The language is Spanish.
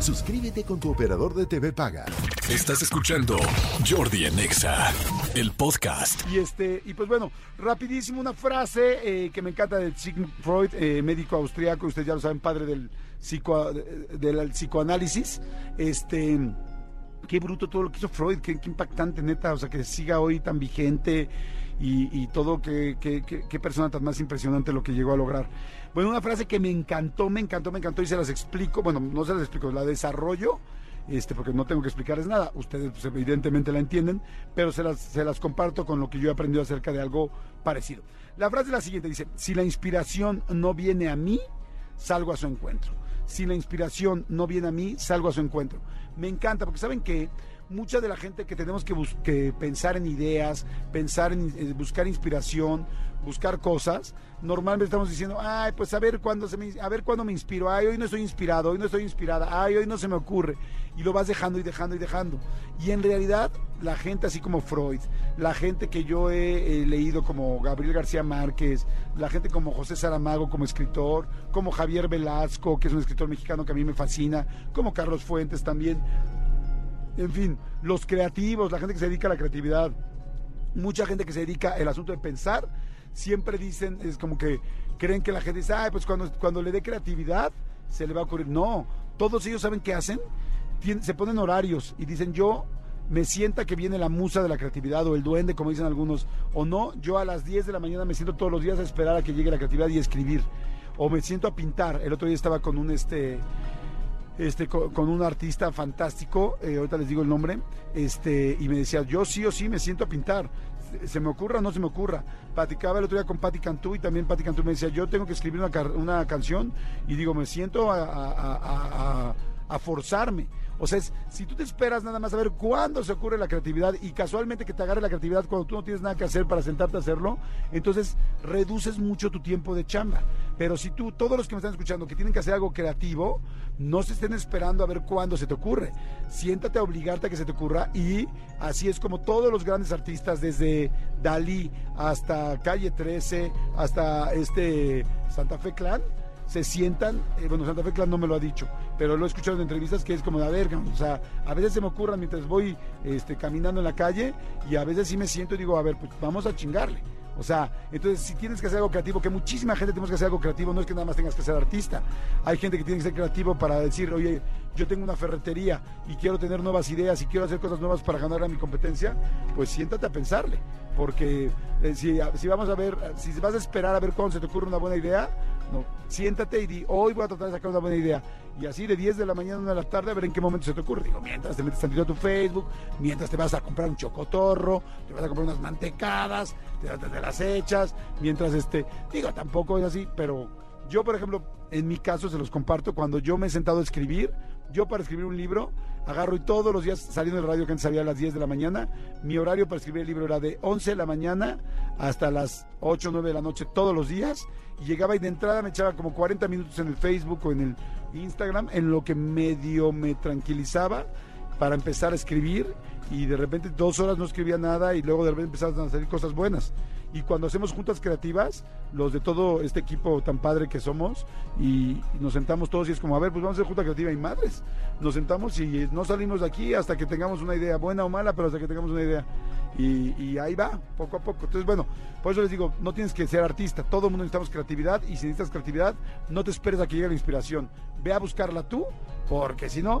Suscríbete con tu operador de TV Paga. Estás escuchando Jordi Anexa, el podcast. Y este, y pues bueno, rapidísimo una frase eh, que me encanta de Sigmund Freud, eh, médico austriaco, ustedes ya lo saben, padre del, psico, del psicoanálisis. Este, qué bruto todo lo que hizo Freud, qué, impactante, neta, o sea, que siga hoy tan vigente y, todo, qué, qué, persona tan más impresionante lo que llegó a lograr. Bueno, una frase que me encantó, me encantó, me encantó y se las explico, bueno, no se las explico, la desarrollo, este, porque no tengo que explicarles nada, ustedes pues, evidentemente la entienden, pero se las, se las comparto con lo que yo he aprendido acerca de algo parecido. La frase es la siguiente, dice, si la inspiración no viene a mí, salgo a su encuentro. Si la inspiración no viene a mí, salgo a su encuentro. Me encanta, porque saben que mucha de la gente que tenemos que, pensar en ideas, pensar en, en buscar inspiración, buscar cosas, normalmente estamos diciendo, ay, pues a ver cuándo se me, a ver cuándo me inspiro, ay, hoy no estoy inspirado, hoy no estoy inspirada, ay, hoy no se me ocurre. Y lo vas dejando y dejando y dejando. Y en realidad, la gente así como Freud, la gente que yo he, leído como Gabriel García Márquez, la gente como José Saramago como escritor, como Javier Velasco, que es un escritor mexicano que a mí me fascina, como Carlos Fuentes también. En fin, los creativos, la gente que se dedica a la creatividad, mucha gente que se dedica al asunto de pensar siempre dicen, es como que creen que la gente dice, ay, pues cuando, cuando le dé creatividad se le va a ocurrir. No, todos ellos saben qué hacen, se ponen horarios y dicen, yo me sienta que viene la musa de la creatividad o el duende, como dicen algunos, o no, yo a las 10 de la mañana me siento todos los días a esperar a que llegue la creatividad y escribir, o me siento a pintar. El otro día estaba con un este este, con, un artista fantástico, eh, ahorita les digo el nombre, este, y me decía, yo sí o sí me siento a pintar se me ocurra o no se me ocurra. Platicaba el otro día con Patti Cantú y también Patti Cantú me decía, yo tengo que escribir una, una canción y digo, me siento a, a forzarme. O sea, si tú te esperas nada más a ver cuándo se ocurre la creatividad y casualmente que te agarre la creatividad cuando tú no tienes nada que hacer para sentarte a hacerlo, entonces reduces mucho tu tiempo de chamba. Pero si tú, todos los que me están escuchando, que tienen que hacer algo creativo, no se estén esperando a ver cuándo se te ocurre. Siéntate a obligarte a que se te ocurra y así es como todos los grandes artistas, desde Dalí hasta Calle 13, hasta este Santa Fe Clan, se sientan, eh, bueno, Santa Fe Clan no me lo ha dicho, pero lo he escuchado en entrevistas que es como de, a ver, o sea, a veces se me ocurran mientras voy este, caminando en la calle y a veces sí me siento y digo, a ver, pues vamos a chingarle. O sea, entonces si tienes que hacer algo creativo, que muchísima gente tenemos que hacer algo creativo, no es que nada más tengas que ser artista. Hay gente que tiene que ser creativo para decir, oye, yo tengo una ferretería y quiero tener nuevas ideas y quiero hacer cosas nuevas para ganar a mi competencia, pues siéntate a pensarle. Porque eh, si, si, vamos a ver, si vas a esperar a ver cuándo se te ocurre una buena idea, no, siéntate y di, hoy voy a tratar de sacar una buena idea. Y así de 10 de la mañana a 1 de la tarde a ver en qué momento se te ocurre. Digo, mientras te metes tantito a tu Facebook, mientras te vas a comprar un chocotorro, te vas a comprar unas mantecadas, te, te, las echas, mientras este, digo, tampoco es así, pero yo, por ejemplo, en mi caso se los comparto, cuando yo me he sentado a escribir, yo para escribir un libro, agarro y todos los días saliendo del radio que antes salía a las 10 de la mañana, mi horario para escribir el libro era de 11 de la mañana hasta las 8 o 9 de la noche todos los días y llegaba y de entrada me echaba como 40 minutos en el Facebook o en el Instagram en lo que medio me tranquilizaba para empezar a escribir y de repente dos horas no escribía nada y luego de repente empezaban a salir cosas buenas y cuando hacemos juntas creativas, los de todo este equipo tan padre que somos, y, nos sentamos todos y es como, a ver, pues vamos a hacer junta creativa y madres, nos sentamos y no salimos de aquí hasta que tengamos una idea, buena o mala, pero hasta que tengamos una idea. Y, ahí va, poco a poco. Entonces, bueno, por eso les digo, no tienes que ser artista, todo el mundo necesitamos creatividad y si necesitas creatividad, no te esperes a que llegue la inspiración, ve a buscarla tú, porque si no,